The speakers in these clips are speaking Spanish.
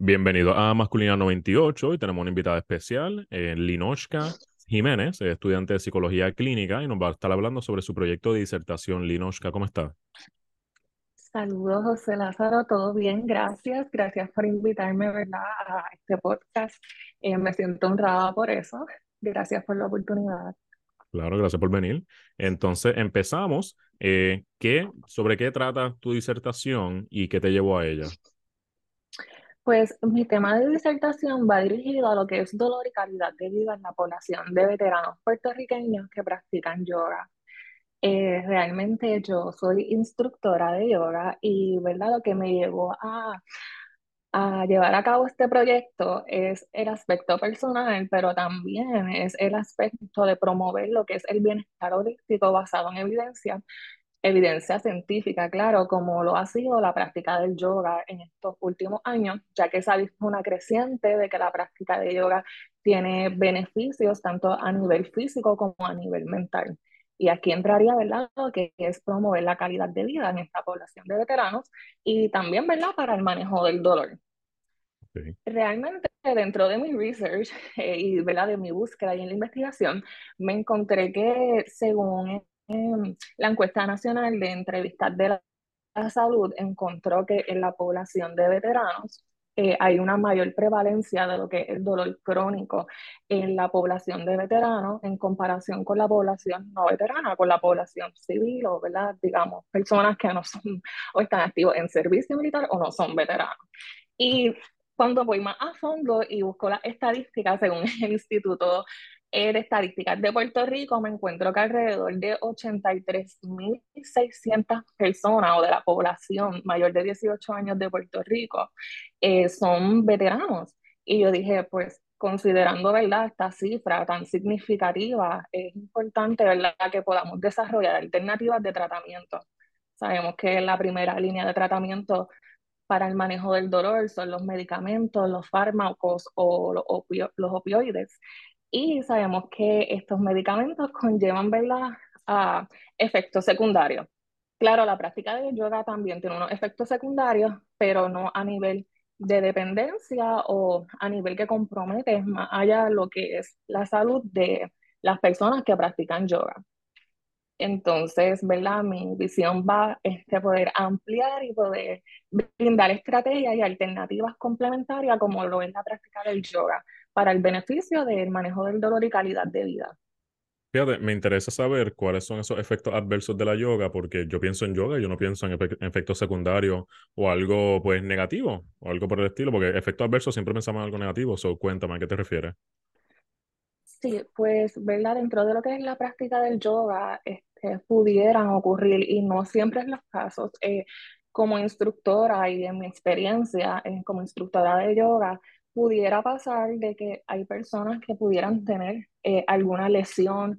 Bienvenido a Masculina 98. Hoy tenemos una invitada especial, eh, Linoshka Jiménez, estudiante de psicología clínica, y nos va a estar hablando sobre su proyecto de disertación. Linoshka, ¿cómo está? Saludos, José Lázaro, todo bien, gracias. Gracias por invitarme, ¿verdad?, a este podcast. Eh, me siento honrada por eso. Gracias por la oportunidad. Claro, gracias por venir. Entonces, empezamos. Eh, ¿qué, ¿Sobre qué trata tu disertación y qué te llevó a ella? Pues mi tema de disertación va dirigido a lo que es dolor y calidad de vida en la población de veteranos puertorriqueños que practican yoga. Eh, realmente yo soy instructora de yoga y ¿verdad? lo que me llevó a, a llevar a cabo este proyecto es el aspecto personal, pero también es el aspecto de promover lo que es el bienestar holístico basado en evidencia evidencia científica, claro, como lo ha sido la práctica del yoga en estos últimos años, ya que se ha visto una creciente de que la práctica de yoga tiene beneficios tanto a nivel físico como a nivel mental. Y aquí entraría, ¿verdad?, lo que es promover la calidad de vida en esta población de veteranos y también, ¿verdad?, para el manejo del dolor. Realmente dentro de mi research eh, y ¿verdad? de mi búsqueda y en la investigación, me encontré que según Em, la encuesta nacional de entrevistas de la, salud encontró que en la población de veteranos eh, hay una mayor prevalencia de lo que es el dolor crónico en la población de veteranos en comparación con la población no veterana, con la población civil o, ¿verdad? digamos, personas que no son o están activos en servicio militar o no son veteranos. Y cuando voy más a fondo y busco las estadísticas según el Instituto de estadísticas de Puerto Rico me encuentro que alrededor de 83.600 personas o de la población mayor de 18 años de Puerto Rico eh, son veteranos. Y yo dije, pues considerando ¿verdad? esta cifra tan significativa, es importante ¿verdad? que podamos desarrollar alternativas de tratamiento. Sabemos que la primera línea de tratamiento para el manejo del dolor son los medicamentos, los fármacos o los opioides. Y sabemos que estos medicamentos conllevan, ¿verdad?, a efectos secundarios. Claro, la práctica de yoga también tiene unos efectos secundarios, pero no a nivel de dependencia o a nivel que compromete más allá lo que es la salud de las personas que practican yoga. Entonces, ¿verdad? Mi visión va este, poder ampliar y poder brindar estrategias y alternativas complementarias como lo es la práctica del yoga para el beneficio del manejo del dolor y calidad de vida. Fíjate, me interesa saber cuáles son esos efectos adversos de la yoga, porque yo pienso en yoga y yo no pienso en, efectos secundarios o algo pues negativo o algo por el estilo, porque efectos adversos siempre pensamos en algo negativo. So, cuéntame, ¿a qué te refieres? Sí, pues, ¿verdad? Dentro de lo que es la práctica del yoga, este, pudieran ocurrir, y no siempre en los casos, eh, como instructora y en mi experiencia eh, como instructora de yoga, pudiera pasar de que hay personas que pudieran tener eh, alguna lesión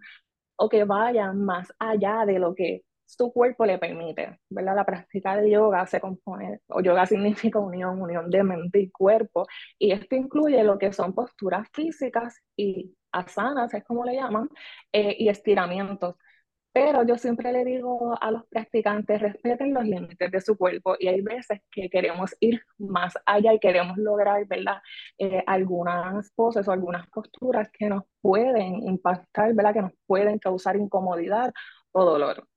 o que vayan más allá de lo que su cuerpo le permite, ¿verdad? La práctica de yoga se compone, o yoga significa unión, unión de mente y cuerpo, y esto incluye lo que son posturas físicas y asanas, es como le llaman, eh, y estiramientos. Pero yo siempre le digo a los practicantes, respeten los límites de su cuerpo y hay veces que queremos ir más allá y queremos lograr, ¿verdad? Eh, algunas poses o algunas posturas que nos pueden impactar, ¿verdad? Que nos pueden causar incomodidad o dolor.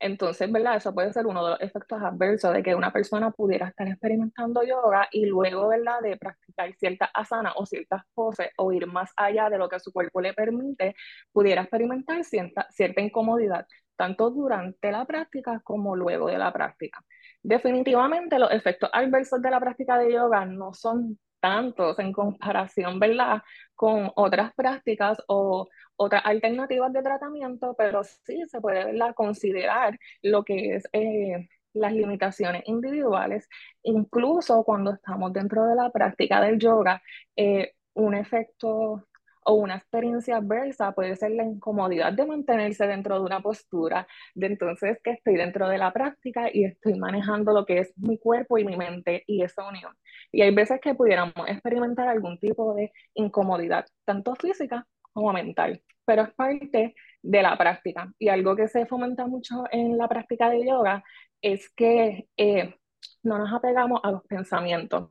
Entonces, ¿verdad? Eso puede ser uno de los efectos adversos de que una persona pudiera estar experimentando yoga y luego, ¿verdad? De practicar ciertas asanas o ciertas poses o ir más allá de lo que su cuerpo le permite, pudiera experimentar cierta, cierta incomodidad, tanto durante la práctica como luego de la práctica. Definitivamente los efectos adversos de la práctica de yoga no son tantos en comparación, ¿verdad? Con otras prácticas o otras alternativas de tratamiento, pero sí se puede ¿verdad? considerar lo que es eh, las limitaciones individuales, incluso cuando estamos dentro de la práctica del yoga, eh, un efecto o una experiencia adversa puede ser la incomodidad de mantenerse dentro de una postura, de entonces que estoy dentro de la práctica y estoy manejando lo que es mi cuerpo y mi mente y esa unión. Y hay veces que pudiéramos experimentar algún tipo de incomodidad, tanto física como mental, pero es parte de la práctica. Y algo que se fomenta mucho en la práctica de yoga es que eh, no nos apegamos a los pensamientos.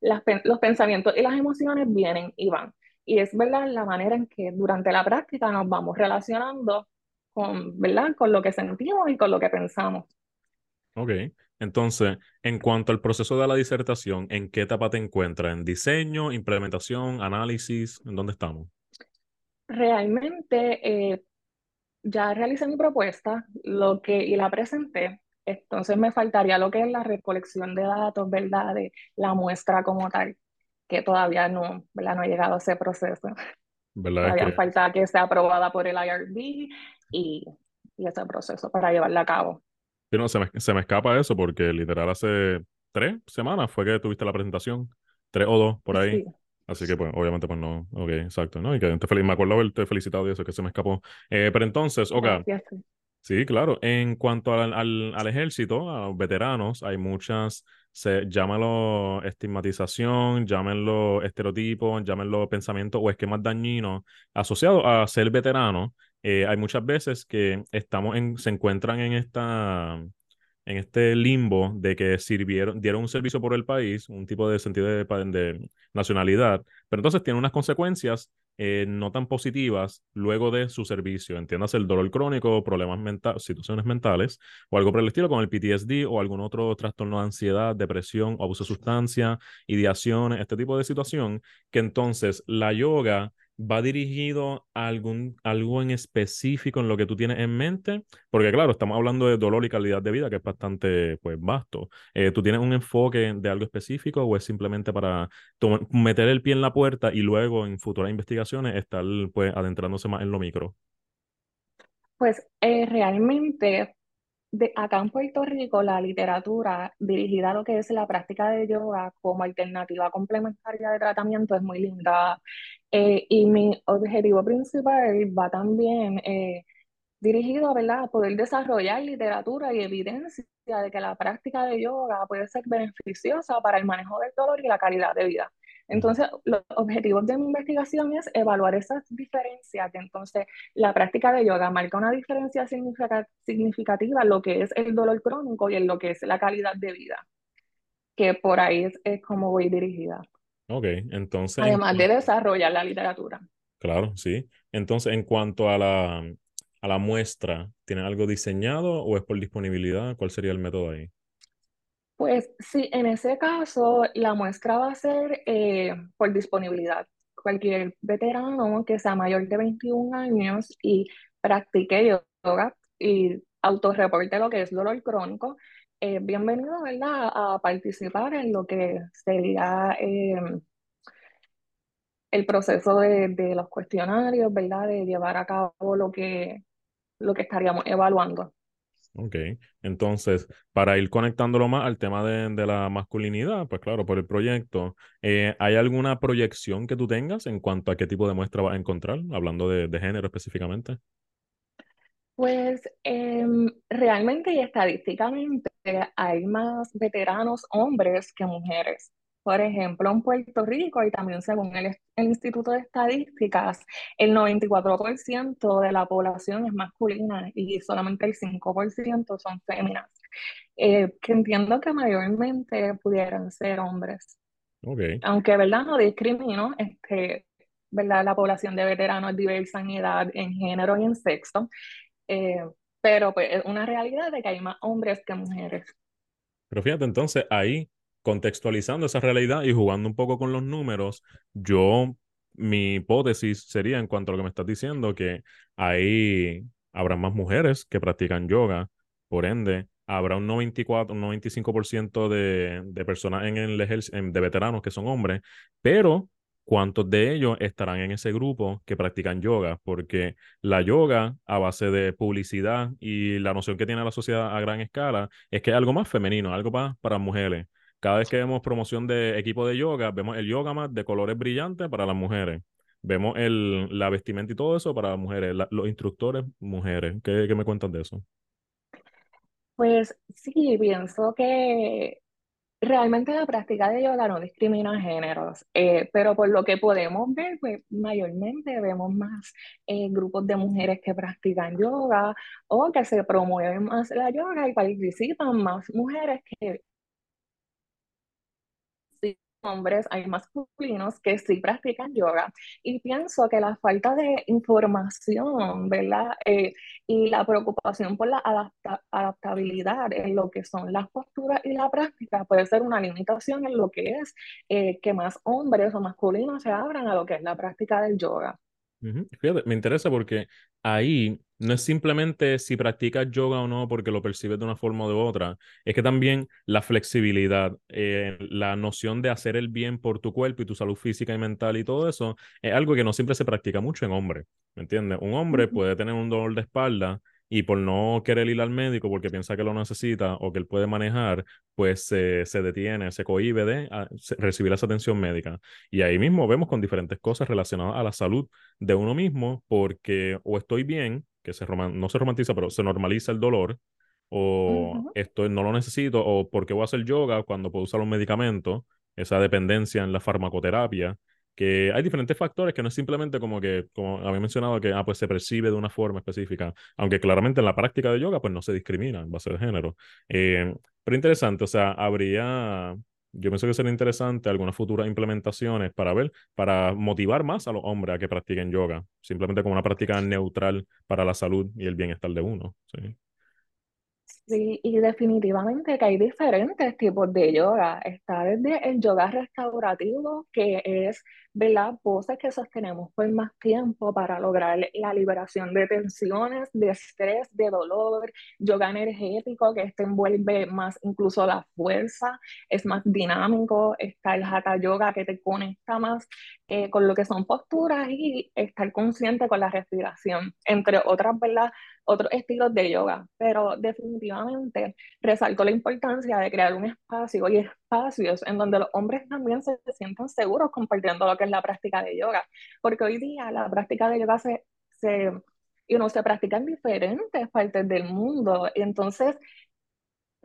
Los pensamientos y las emociones vienen y van. Y es verdad la manera en que durante la práctica nos vamos relacionando con, ¿verdad? con lo que sentimos y con lo que pensamos. Ok, entonces, en cuanto al proceso de la disertación, ¿en qué etapa te encuentras? ¿En diseño, implementación, análisis? ¿En dónde estamos? Realmente, eh, ya realicé mi propuesta lo que, y la presenté. Entonces me faltaría lo que es la recolección de datos, ¿verdad? De la muestra como tal, que todavía no, ¿verdad? No ha llegado a ese proceso. Todavía que... falta que sea aprobada por el IRB y, y ese proceso para llevarla a cabo. no, se, me, se me escapa eso porque literal hace tres semanas fue que tuviste la presentación, tres o dos por ahí. Sí. Así que, pues, obviamente, pues no. Ok, exacto, ¿no? Y que te feliz, me acuerdo haberte felicitado de eso, que se me escapó. Eh, pero entonces, ok. Sí, claro. En cuanto al, al, al, ejército, a los veteranos, hay muchas, se, llámalo estigmatización, llámenlo estereotipos, llámenlo pensamiento o esquemas dañinos asociados a ser veterano. Eh, hay muchas veces que estamos en, se encuentran en esta en este limbo de que sirvieron, dieron un servicio por el país, un tipo de sentido de, nacionalidad, pero entonces tiene unas consecuencias eh, no tan positivas luego de su servicio. Entiendas el dolor crónico, problemas mentales, situaciones mentales o algo por el estilo, como el PTSD o algún otro trastorno de ansiedad, depresión, abuso de sustancia, ideaciones, este tipo de situación, que entonces la yoga va dirigido a algún, algo en específico en lo que tú tienes en mente? Porque claro, estamos hablando de dolor y calidad de vida, que es bastante pues vasto. Eh, ¿Tú tienes un enfoque de algo específico o es simplemente para meter el pie en la puerta y luego en futuras investigaciones estar pues adentrándose más en lo micro? Pues eh, realmente de, acá en Puerto Rico, la literatura dirigida a lo que es la práctica de yoga como alternativa complementaria de tratamiento es muy linda. Eh, y mi objetivo principal va también eh, dirigido ¿verdad? a poder desarrollar literatura y evidencia de que la práctica de yoga puede ser beneficiosa para el manejo del dolor y la calidad de vida. Entonces, los objetivos de mi investigación es evaluar esas diferencias. Entonces, la práctica de yoga marca una diferencia significativa en lo que es el dolor crónico y en lo que es la calidad de vida, que por ahí es, como voy dirigida. Ok, entonces... Además de desarrollar la literatura. Claro, sí. Entonces, en cuanto a la, a la muestra, ¿tiene algo diseñado o es por disponibilidad? ¿Cuál sería el método ahí? Pues sí, en ese caso la muestra va a ser eh, por disponibilidad. Cualquier veterano que sea mayor de 21 años y practique yoga y autorreporte lo que es dolor crónico, eh, bienvenido ¿verdad? a participar en lo que sería em, el proceso de, de, los cuestionarios, ¿verdad? de llevar a cabo lo que, lo que estaríamos evaluando. Ok, entonces, para ir conectándolo más al tema de, de la masculinidad, pues claro, por el proyecto, eh, ¿hay alguna proyección que tú tengas en cuanto a qué tipo de muestra vas a encontrar, hablando de, de género específicamente? Pues eh, realmente y estadísticamente hay más veteranos hombres que mujeres. Por ejemplo, en Puerto Rico y también según el, Instituto de Estadísticas, el 94% de la población es masculina y solamente el 5% son féminas, eh, que entiendo que mayormente pudieran ser hombres. Okay. Aunque, ¿verdad? No discrimino, este, ¿verdad? La población de veteranos es diversa en edad, en género y en sexo, eh, pero pues es una realidad de que hay más hombres que mujeres. Pero fíjate, entonces ahí contextualizando esa realidad y jugando un poco con los números, yo, mi hipótesis sería en cuanto a lo que me estás diciendo, que ahí habrá más mujeres que practican yoga, por ende, habrá un 94, un 95% de, de personas en el de veteranos que son hombres, pero cuántos de ellos estarán en ese grupo que practican yoga, porque la yoga a base de publicidad y la noción que tiene la sociedad a gran escala es que es algo más femenino, algo más para mujeres. Cada vez que vemos promoción de equipo de yoga, vemos el yoga mat de colores brillantes para las mujeres. Vemos la vestimenta y todo eso para las mujeres, los instructores mujeres. ¿Qué, ¿Qué me cuentas de eso? Pues sí, pienso que realmente la práctica de yoga no discrimina géneros, eh, pero por lo que podemos ver, pues mayormente vemos más eh, grupos de mujeres que practican yoga o que se promueven más la yoga y participan más mujeres que hombres, hay masculinos que sí practican yoga y pienso que la falta de información, ¿verdad? Eh, y la preocupación por la adaptabilidad en lo que son las posturas y la práctica puede ser una limitación en lo que es eh, que más hombres o masculinos se abran a lo que es la práctica del yoga. Fíjate, me interesa porque ahí no es simplemente si practicas yoga o no porque lo percibes de una forma o de otra, es que también la flexibilidad, eh, la noción de hacer el bien por tu cuerpo y tu salud física y mental y todo eso es algo que no siempre se practica mucho en hombres, ¿me entiendes? Un hombre puede tener un dolor de espalda y por no querer ir al médico porque piensa que lo necesita o que él puede manejar, pues se detiene, se cohíbe de ah, recibir esa atención médica. Y ahí mismo vemos con diferentes cosas relacionadas a la salud de uno mismo porque o estoy bien, que se no se romantiza, pero se normaliza el dolor, o esto no lo necesito, o porque voy a hacer yoga cuando puedo usar un medicamento, esa dependencia en la farmacoterapia que hay diferentes factores que no es simplemente como que, como había mencionado, que ah, pues se percibe de una forma específica, aunque claramente en la práctica de yoga pues no se discrimina en base de género. Eh, pero interesante, o sea, habría, yo pienso que sería interesante algunas futuras implementaciones para ver, para motivar más a los hombres a que practiquen yoga, simplemente como una práctica neutral para la salud y el bienestar de uno. ¿sí? Sí, y definitivamente que hay diferentes tipos de yoga. Está desde el yoga restaurativo, que es, ¿verdad? Poses que sostenemos por más tiempo para lograr la liberación de tensiones, de estrés, de dolor. Yoga energético, que este envuelve más incluso la fuerza, es más dinámico. Está el hatha yoga, que te conecta más eh, con lo que son posturas y estar consciente con la respiración, entre otras, ¿verdad? otros estilos de yoga, pero definitivamente resalto la importancia de crear un espacio y espacios en donde los hombres también se, sientan seguros compartiendo lo que es la práctica de yoga, porque hoy día la práctica de yoga se, se, se practica en diferentes partes del mundo, entonces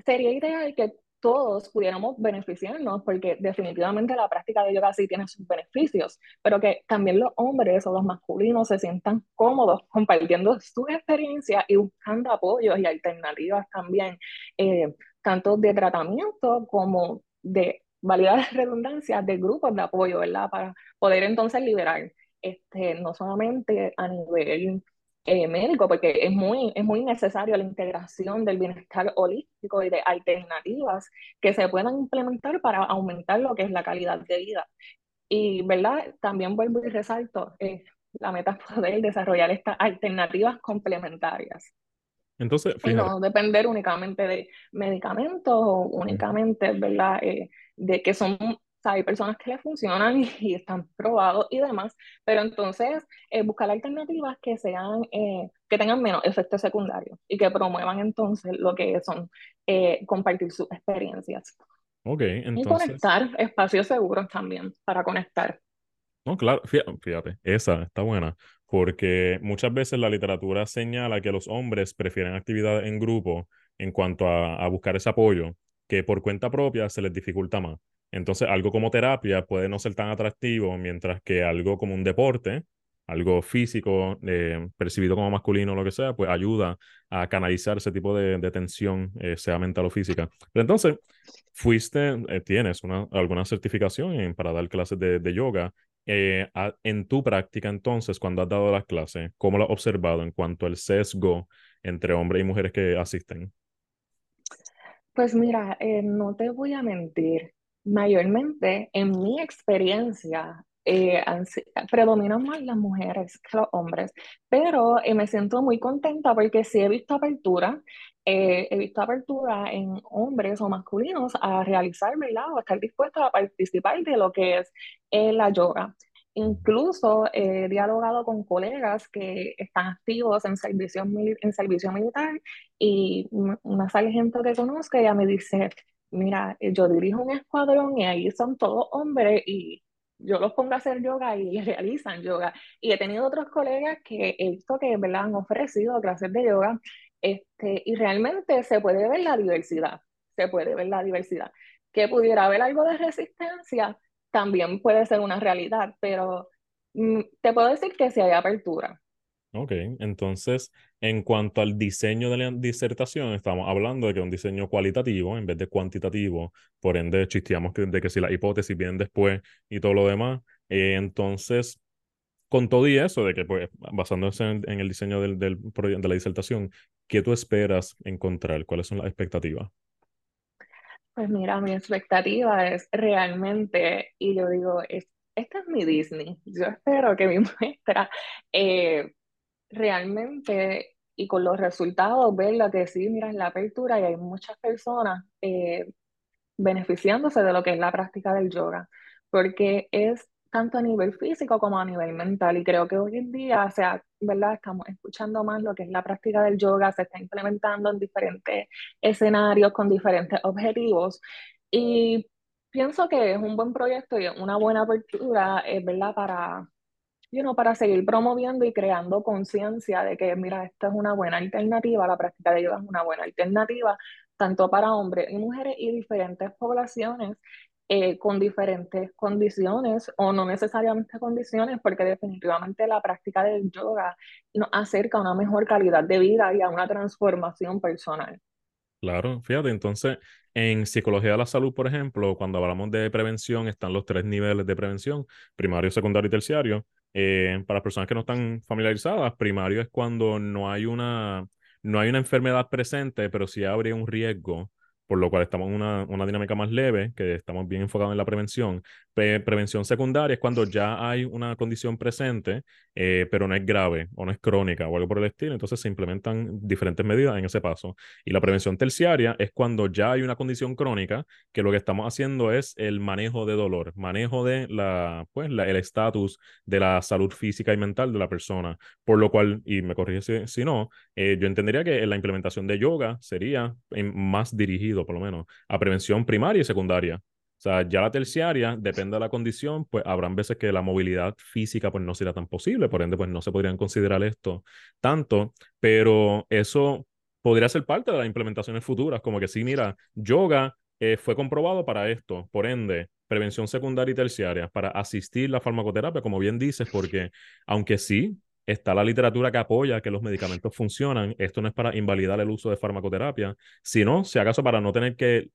sería ideal que todos pudiéramos beneficiarnos, porque definitivamente la práctica de yoga sí tiene sus beneficios, pero que también los hombres o los masculinos se sientan cómodos compartiendo sus experiencias y buscando apoyos y alternativas también, eh, tanto de tratamiento como de, validar la redundancia, de grupos de apoyo, ¿verdad? Para poder entonces liberar, este, no solamente a nivel eh, médico, porque es muy, es muy necesario la integración del bienestar holístico y de alternativas que se puedan implementar para aumentar lo que es la calidad de vida. Y, ¿verdad? También vuelvo y resalto, eh, la meta es poder desarrollar estas alternativas complementarias. Entonces, Y no depender únicamente de medicamentos o únicamente, ¿verdad? Eh, de que son hay personas que le funcionan y, están probados y demás, pero entonces eh, buscar alternativas que sean, eh, que tengan menos efectos secundarios y que promuevan entonces lo que son eh, compartir sus experiencias. Ok, entonces. Y conectar, espacios seguros también para conectar. No, claro, fíjate, esa está buena, porque muchas veces la literatura señala que los hombres prefieren actividades en grupo en cuanto a, a buscar ese apoyo, que por cuenta propia se les dificulta más. Entonces, algo como terapia puede no ser tan atractivo, mientras que algo como un deporte, algo físico, eh, percibido como masculino o lo que sea, pues ayuda a canalizar ese tipo de, tensión, eh, sea mental o física. Pero entonces, fuiste, eh, tienes una, alguna certificación para dar clases de, yoga. en tu práctica, entonces, cuando has dado las clases, ¿cómo lo has observado en cuanto al sesgo entre hombres y mujeres que asisten? Pues mira, no te voy a mentir. Mayormente, en mi experiencia, eh, predominan más las mujeres que los hombres, pero eh, me siento muy contenta porque sí he visto apertura, eh, he visto apertura en hombres o masculinos a realizar, ¿verdad? O a estar dispuestos a participar de lo que es la yoga. Incluso he dialogado con colegas que están activos en servicio, en servicio militar y una sargento que conozco, ella me dice, mira, eh, yo dirijo un escuadrón y ahí son todos hombres y yo los pongo a hacer yoga y realizan yoga. Y he tenido otros colegas que he visto que ¿verdad? han ofrecido clases de yoga este, y realmente se puede ver la diversidad, se puede ver la diversidad. Que pudiera haber algo de resistencia, también puede ser una realidad, pero mm, te puedo decir que si hay apertura. Ok, entonces, en cuanto al diseño de la disertación, estamos hablando de que es un diseño cualitativo en vez de cuantitativo, por ende, chisteamos de que si las hipótesis vienen después y todo lo demás, eh, entonces, con todo y eso, de que pues, basándose en, en el diseño del, del, de la disertación, ¿qué tú esperas encontrar? ¿Cuáles son las expectativas? Pues mira, mi expectativa es realmente, y yo digo, es, esta es mi Disney. Yo espero que mi muestra eh, realmente y con los resultados verla que sí, mira, la apertura y hay muchas personas eh, beneficiándose de lo que es la práctica del yoga, porque es tanto a nivel físico como a nivel mental. Y creo que hoy en día, o sea, ¿verdad? Estamos escuchando más lo que es la práctica del yoga, se está implementando en diferentes escenarios con diferentes objetivos. Y pienso que es un buen proyecto y una buena apertura, es ¿verdad? Para, you know, para seguir promoviendo y creando conciencia de que, mira, esta es una buena alternativa, la práctica de yoga es una buena alternativa, tanto para hombres y mujeres y diferentes poblaciones eh, con diferentes condiciones o no necesariamente condiciones, porque definitivamente la práctica del yoga nos acerca a una mejor calidad de vida y a una transformación personal. Claro, fíjate, entonces en psicología de la salud, por ejemplo, cuando hablamos de prevención, están los tres niveles de prevención, primario, secundario y terciario. Eh, para personas que no están familiarizadas, primario es cuando no hay una, no hay una enfermedad presente, pero sí habría un riesgo por lo cual estamos en una, una dinámica más leve, que estamos bien enfocados en la prevención. prevención secundaria es cuando ya hay una condición presente, eh, pero no es grave o no es crónica o algo por el estilo, entonces se implementan diferentes medidas en ese paso. Y la prevención terciaria es cuando ya hay una condición crónica, que lo que estamos haciendo es el manejo de dolor, manejo de la, pues, la, el estatus de la salud física y mental de la persona, por lo cual, y me corrige si, si no, eh, yo entendería que la implementación de yoga sería más por lo menos, a prevención primaria y secundaria. O sea, ya la terciaria, depende de la condición, pues habrán veces que la movilidad física pues no será tan posible, por ende pues no se podrían considerar esto tanto, pero eso podría ser parte de las implementaciones futuras, como que sí, mira, yoga eh, fue comprobado para esto, por ende, prevención secundaria y terciaria, para asistir la farmacoterapia, como bien dices, porque aunque sí, está la literatura que apoya que los medicamentos funcionan. Esto no es para invalidar el uso de farmacoterapia, sino, si acaso, para no tener que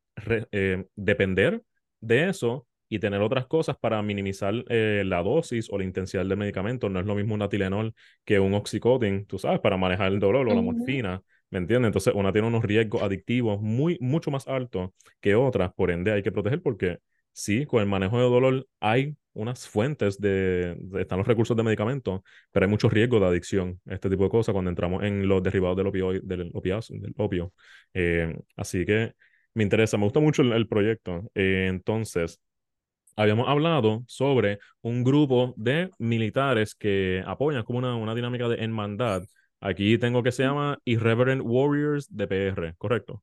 eh, depender de eso y tener otras cosas para minimizar eh, la dosis o la intensidad del medicamento. No es lo mismo un Atilenol que un Oxycontin, tú sabes, para manejar el dolor o la morfina. ¿Me entiendes? Entonces, una tiene unos riesgos adictivos muy, mucho más altos que otras, por ende hay que proteger porque sí, con el manejo de dolor hay unas fuentes de, están los recursos de medicamentos, pero hay mucho riesgo de adicción a este tipo de cosas cuando entramos en los derivados del opio, del, del opio. Eh, así que me interesa, me gusta mucho el, proyecto. Eh, entonces, habíamos hablado sobre un grupo de militares que apoyan como una, una dinámica de hermandad. Aquí tengo que se llama Irreverent Warriors de PR, ¿correcto?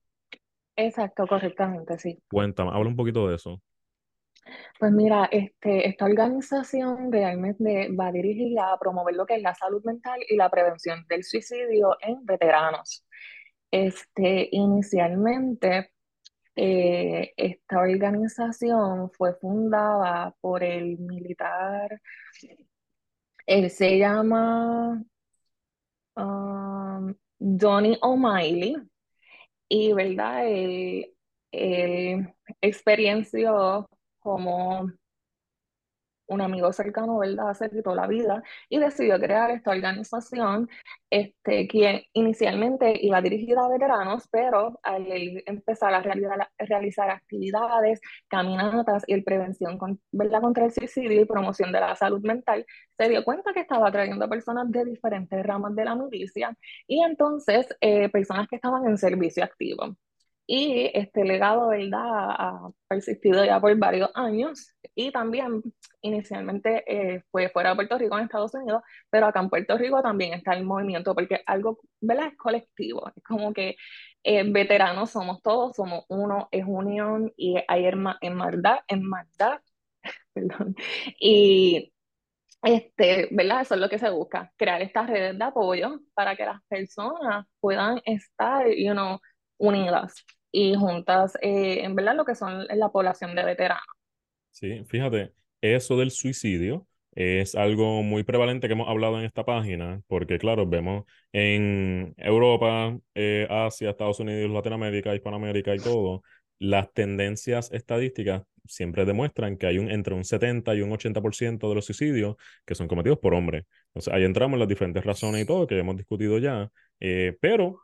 Exacto, correctamente, sí. Cuéntame, habla un poquito de eso. Pues mira, este, esta organización realmente va dirigida a promover lo que es la salud mental y la prevención del suicidio en veteranos. Este, inicialmente, eh, esta organización fue fundada por el militar, él se llama um, Johnny O'Malley, y verdad, él, él experienció como un amigo cercano, ¿verdad? Se quitó la vida y decidió crear esta organización, este, que inicialmente iba dirigida a veteranos, pero al empezar a realizar, actividades, caminatas y el prevención con, ¿verdad? contra el suicidio y promoción de la salud mental, se dio cuenta que estaba atrayendo personas de diferentes ramas de la milicia y entonces eh, personas que estaban en servicio activo. Y este legado, ¿verdad?, ha persistido ya por varios años y también inicialmente eh, fue fuera de Puerto Rico, en Estados Unidos, pero acá en Puerto Rico también está el movimiento porque algo, ¿verdad?, es colectivo, es como que eh, veteranos somos todos, somos uno, es unión y hay en hermandad, hermandad, perdón, y este, ¿verdad? Eso es lo que se busca, crear estas redes de apoyo para que las personas puedan estar, you know, unidas y juntas, eh, en verdad, lo que son la población de veteranos. Sí, fíjate, eso del suicidio es algo muy prevalente que hemos hablado en esta página, porque claro, vemos en Europa, eh, Asia, Estados Unidos, Latinoamérica, Hispanoamérica y todo, las tendencias estadísticas siempre demuestran que hay un, entre un 70 y un 80% de los suicidios que son cometidos por hombres. Entonces ahí entramos en las diferentes razones y todo que hemos discutido ya, eh, pero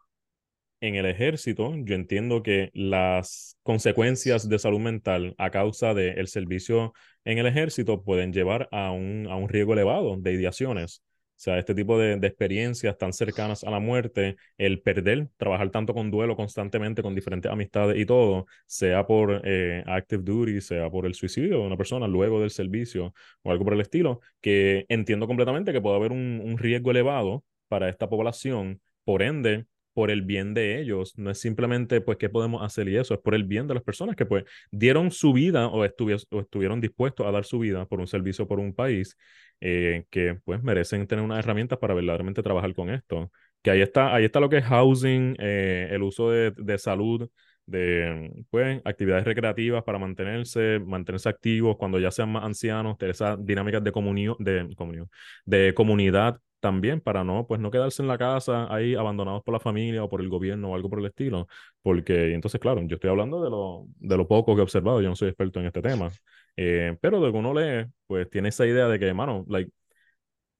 en el ejército, yo entiendo que las consecuencias de salud mental a causa del servicio en el ejército pueden llevar a un, a un riesgo elevado de ideaciones. O sea, este tipo de, de, experiencias tan cercanas a la muerte, el perder, trabajar tanto con duelo constantemente, con diferentes amistades y todo, sea por eh, active duty, sea por el suicidio de una persona luego del servicio o algo por el estilo, que entiendo completamente que puede haber un, un riesgo elevado para esta población. Por ende, por el bien de ellos, no es simplemente pues qué podemos hacer y eso, es por el bien de las personas que pues dieron su vida o, o estuvieron dispuestos a dar su vida por un servicio, por un país, eh, que pues merecen tener unas herramientas para verdaderamente trabajar con esto. Que ahí está, ahí está lo que es housing, eh, el uso de, de salud, de pues, actividades recreativas para mantenerse, mantenerse activos cuando ya sean más ancianos, tener esas dinámicas de comunión, de, comunión, de comunidad también para no, pues no quedarse en la casa ahí abandonados por la familia o por el gobierno o algo por el estilo, porque entonces, claro, yo estoy hablando de lo, de lo poco que he observado, yo no soy experto en este tema, eh, pero de que uno lee, pues tiene esa idea de que, hermano, like,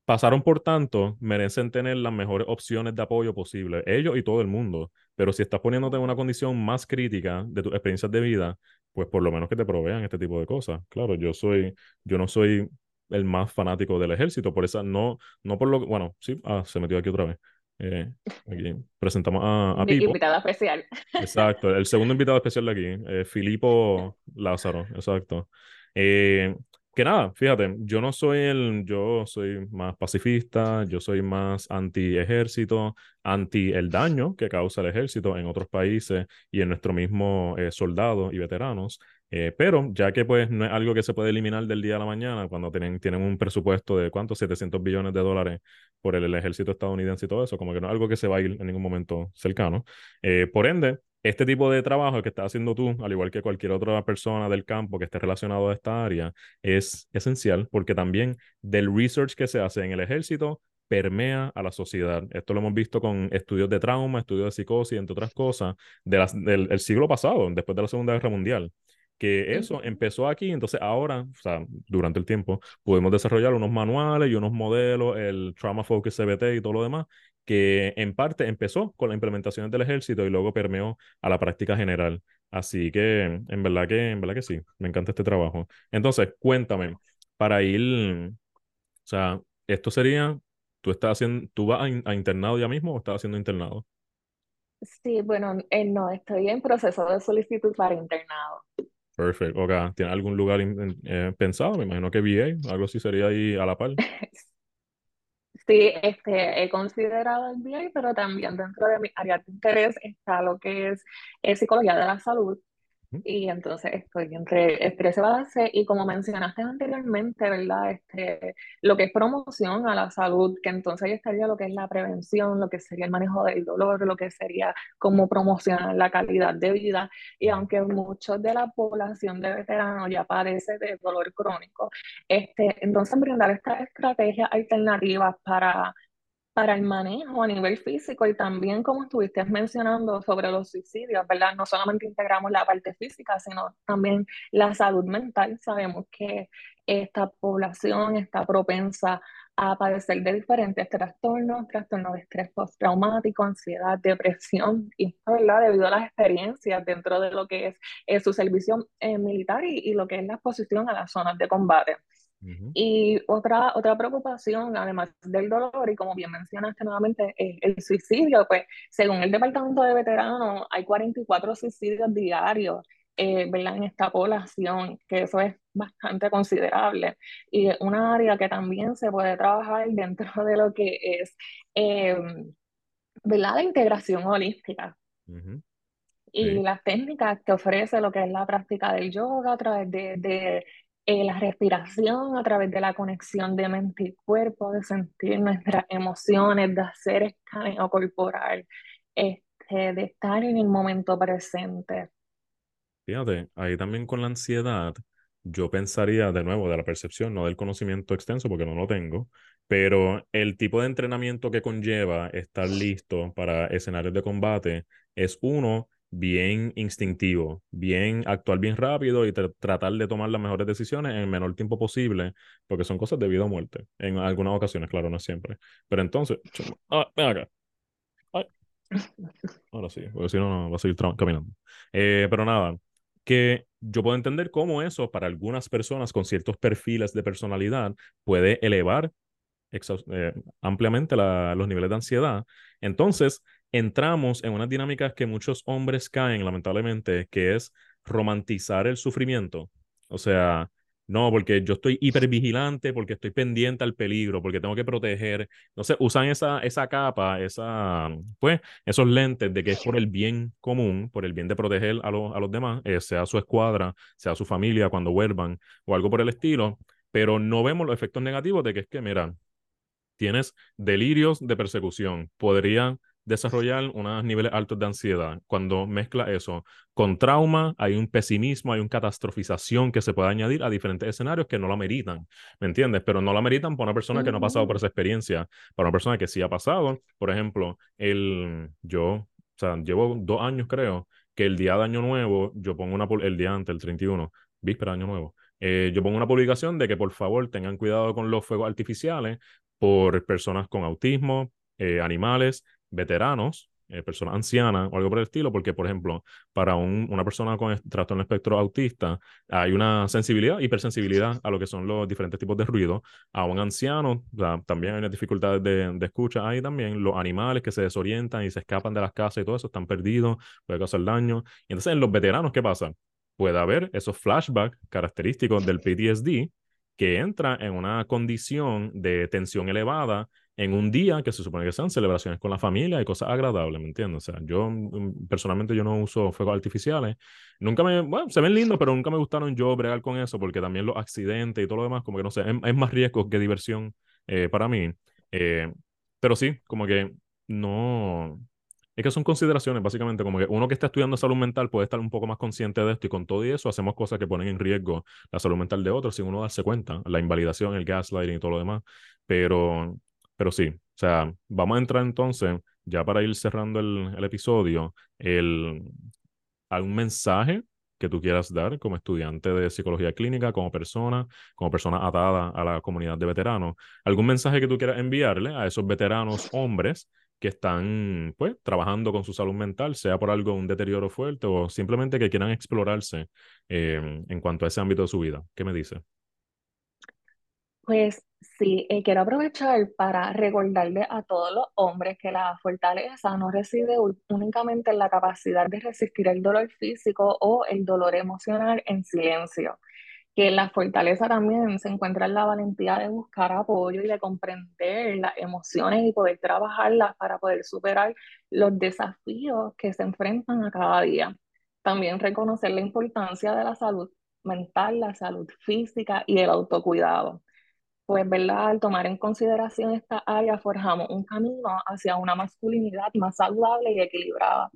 pasaron por tanto, merecen tener las mejores opciones de apoyo posible, ellos y todo el mundo. Pero si estás poniéndote en una condición más crítica de tus experiencias de vida, pues por lo menos que te provean este tipo de cosas. Claro, yo soy, yo no soy el más fanático del ejército, por esa, no, no por lo que, bueno, sí, ah, se metió aquí otra vez. Eh, aquí presentamos a, a Pipo. Invitado especial. Exacto, el segundo invitado especial de aquí, eh, Filipo Lázaro, exacto. Eh, que nada, fíjate, yo no soy el, yo soy más pacifista, yo soy más anti-ejército, anti el daño que causa el ejército en otros países y en nuestro mismo eh, soldados y veteranos. Eh, pero ya que pues no es algo que se puede eliminar del día a la mañana, cuando tienen, tienen un presupuesto de cuántos, 700 billones de dólares por el, el, ejército estadounidense y todo eso, como que no es algo que se va a ir en ningún momento cercano. Eh, por ende, este tipo de trabajo que estás haciendo tú, al igual que cualquier otra persona del campo que esté relacionado a esta área, es esencial porque también del research que se hace en el ejército permea a la sociedad. Esto lo hemos visto con estudios de trauma, estudios de psicosis, entre otras cosas, de del, del siglo pasado, después de la Segunda Guerra Mundial que eso empezó aquí, entonces ahora, o sea, durante el tiempo, pudimos desarrollar unos manuales y unos modelos, el Trauma Focus CBT y todo lo demás, que en parte empezó con la implementación del ejército y luego permeó a la práctica general. Así que, en verdad que, en verdad que sí, me encanta este trabajo. Entonces, cuéntame, para ir, o sea, esto sería, tú estás haciendo, tú vas a, internado ya mismo o estás haciendo internado? Sí, bueno, eh, no, estoy en proceso de solicitud para internado. Perfecto. Okay. ¿Tiene algún lugar eh, pensado? Me imagino que VA, algo así sería ahí a la par. Sí, este, he considerado el VA, pero también dentro de mi área de interés está lo que es, es psicología de la salud. Y entonces estoy entre estrés y balance y como mencionaste anteriormente, ¿verdad? Este, lo que es promoción a la salud, que entonces ahí estaría lo que es la prevención, lo que sería el manejo del dolor, lo que sería cómo promocionar la calidad de vida. Y aunque muchos de la población de veteranos ya padece de dolor crónico, este, entonces brindar estas estrategias alternativas para para el manejo a nivel físico y también como estuviste mencionando sobre los suicidios, ¿verdad? No solamente integramos la parte física, sino también la salud mental. Sabemos que esta población está propensa a padecer de diferentes trastornos, trastornos de estrés postraumático, ansiedad, depresión, y ¿verdad? debido a las experiencias dentro de lo que es, su servicio eh, militar y, lo que es la exposición a las zonas de combate. Y otra, otra preocupación, además del dolor, y como bien mencionaste nuevamente, el, el suicidio, pues según el Departamento de Veteranos, hay 44 suicidios diarios eh, en esta población, que eso es bastante considerable. Y una área que también se puede trabajar dentro de lo que es eh, la integración holística. Y las técnicas que ofrece lo que es la práctica del yoga a través de, de eh, la respiración a través de la conexión de mente y cuerpo, de sentir nuestras emociones, de hacer escaneo corporal, este, de estar en el momento presente. Fíjate, ahí también con la ansiedad, yo pensaría de nuevo de la percepción, no del conocimiento extenso, porque no lo tengo, pero el tipo de entrenamiento que conlleva estar listo para escenarios de combate es uno bien instintivo, bien actuar bien rápido y tratar de tomar las mejores decisiones en el menor tiempo posible, porque son cosas de vida o muerte. En algunas ocasiones, claro, no siempre. Pero entonces, ah, ven acá. Ahora sí, porque si no, no va a seguir caminando. Eh, pero nada, que yo puedo entender cómo eso para algunas personas con ciertos perfiles de personalidad puede elevar eh, ampliamente los niveles de ansiedad. Entonces, entramos en unas dinámicas que muchos hombres caen, lamentablemente, que es romantizar el sufrimiento. O sea, no, porque yo estoy hipervigilante, porque estoy pendiente al peligro, porque tengo que proteger. Sé, usan esa, esa capa, esa, pues, esos lentes de que es por el bien común, por el bien de proteger a, los, a los demás, eh, sea su escuadra, sea su familia cuando vuelvan o algo por el estilo, pero no vemos los efectos negativos de que es que, mira, tienes delirios de persecución, podrían desarrollar unos niveles altos de ansiedad. Cuando mezcla eso con trauma, hay un pesimismo, hay una catastrofización que se puede añadir a diferentes escenarios que no lo ameritan, ¿me entiendes? Pero no lo ameritan para una persona que no ha pasado por esa experiencia, para una persona que sí ha pasado. Por ejemplo, el, yo, o sea, llevo dos años creo, que el día de Año Nuevo, yo pongo una, el día antes, el 31, víspera de Año Nuevo, eh, yo pongo una publicación de que por favor tengan cuidado con los fuegos artificiales por personas con autismo, eh, animales, veteranos, eh, personas ancianas o algo por el estilo, porque, por ejemplo, para un, una persona con trastorno espectro autista hay una sensibilidad, hipersensibilidad a lo que son los diferentes tipos de ruido. A un anciano también hay unas dificultades de, de, escucha ahí también. Los animales que se desorientan y se escapan de las casas y todo eso están perdidos, puede causar daño. Y entonces, en los veteranos, ¿qué pasa? Puede haber esos flashbacks característicos del PTSD que entra en una condición de tensión elevada en un día que se supone que sean celebraciones con la familia y cosas agradables, ¿me entiendes? O sea, yo mm, personalmente yo no uso fuegos artificiales. Nunca me, bueno, se ven lindos, pero nunca me gustaron yo bregar con eso porque también los accidentes y todo lo demás, como que no sé, es, más riesgo que diversión eh, para mí. Eh, pero sí, como que no, es que son consideraciones, básicamente, como que uno que está estudiando salud mental puede estar un poco más consciente de esto y con todo y eso hacemos cosas que ponen en riesgo la salud mental de otros sin uno darse cuenta, la invalidación, el gaslighting y todo lo demás. Pero pero sí, o sea, vamos a entrar entonces, ya para ir cerrando el, episodio, el, algún mensaje que tú quieras dar como estudiante de psicología clínica, como persona, como persona atada a la comunidad de veteranos, algún mensaje que tú quieras enviarle a esos veteranos hombres que están pues trabajando con su salud mental, sea por algo, un deterioro fuerte o simplemente que quieran explorarse eh, en cuanto a ese ámbito de su vida. ¿Qué me dice? Pues sí, quiero aprovechar para recordarle a todos los hombres que la fortaleza no reside únicamente en la capacidad de resistir el dolor físico o el dolor emocional en silencio, que la fortaleza también se encuentra en la valentía de buscar apoyo y de comprender las emociones y poder trabajarlas para poder superar los desafíos que se enfrentan a cada día. También reconocer la importancia de la salud mental, la salud física y el autocuidado pues, ¿verdad? Al tomar en consideración esta área, forjamos un camino hacia una masculinidad más saludable y equilibrada.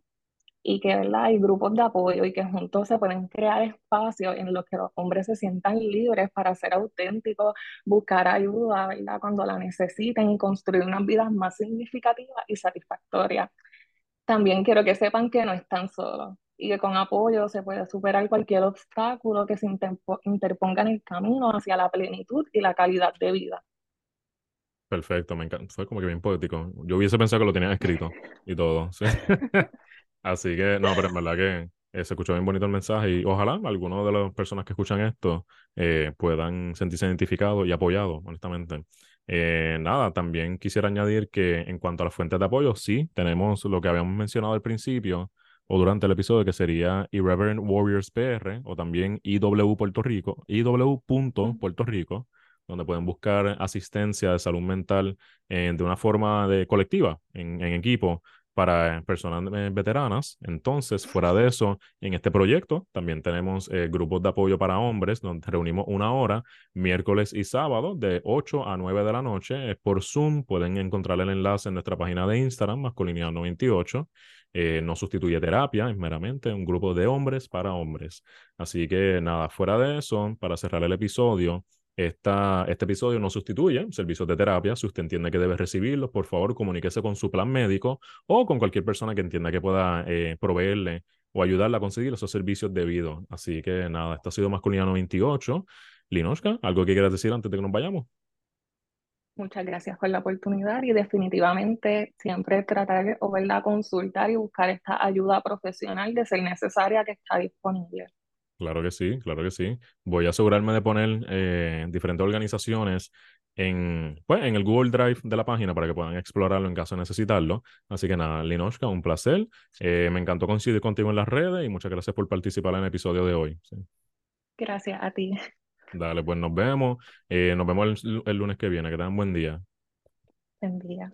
Y que, ¿verdad? Hay grupos de apoyo y que juntos se pueden crear espacios en los que los hombres se sientan libres para ser auténticos, buscar ayuda, ¿verdad? Cuando la necesiten y construir unas vidas más significativas y satisfactorias. También quiero que sepan que no están solos y que con apoyo se puede superar cualquier obstáculo que se interponga en el camino hacia la plenitud y la calidad de vida. Perfecto, me encanta. Fue como que bien poético. Yo hubiese pensado que lo tenían escrito y todo. Así que, no, pero en verdad que eh, se escuchó bien bonito el mensaje y ojalá algunos de las personas que escuchan esto eh, puedan sentirse identificados y apoyados, honestamente. Eh, nada, también quisiera añadir que en cuanto a las fuentes de apoyo, sí, tenemos lo que habíamos mencionado al principio, o durante el episodio, que sería Irreverent Warriors PR o también IW Puerto Rico, IW Puerto Rico, donde pueden buscar asistencia de salud mental eh, de una forma de colectiva, en, en, equipo, para personas eh, veteranas. Entonces, fuera de eso, en este proyecto también tenemos eh, grupos de apoyo para hombres, donde reunimos una hora, miércoles y sábado, de 8 a 9 de la noche. Es por Zoom. Pueden encontrar el enlace en nuestra página de Instagram, masculinidad98. Eh, no sustituye terapia, es meramente un grupo de hombres para hombres. Así que nada, fuera de eso, para cerrar el episodio, esta, este episodio no sustituye servicios de terapia. Si usted entiende que debe recibirlos, por favor, comuníquese con su plan médico o con cualquier persona que entienda que pueda eh, proveerle o ayudarle a conseguir esos servicios debidos. Así que nada, esto ha sido Masculinidad 28. Linoshka, ¿algo que quieras decir antes de que nos vayamos? Muchas gracias por la oportunidad y definitivamente siempre tratar o verla consultar y buscar esta ayuda profesional de ser necesaria que está disponible. Claro que sí, claro que sí. Voy a asegurarme de poner eh, diferentes organizaciones en, pues, en el Google Drive de la página para que puedan explorarlo en caso de necesitarlo. Así que nada, Linoshka, un placer. Eh, me encantó coincidir contigo en las redes y muchas gracias por participar en el episodio de hoy. Gracias a ti. Dale, pues nos vemos. Eh, nos vemos el, el, lunes que viene. Que tengan buen día. Buen día.